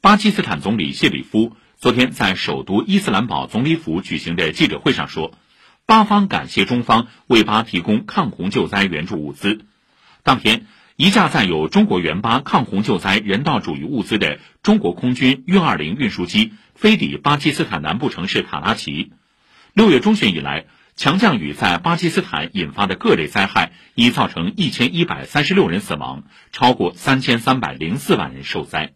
巴基斯坦总理谢里夫昨天在首都伊斯兰堡总理府举行的记者会上说，巴方感谢中方为巴提供抗洪救灾援助物资。当天，一架载有中国援巴抗洪救灾人道主义物资的中国空军运二零运输机飞抵巴基斯坦南部城市卡拉奇。六月中旬以来，强降雨在巴基斯坦引发的各类灾害已造成一千一百三十六人死亡，超过三千三百零四万人受灾。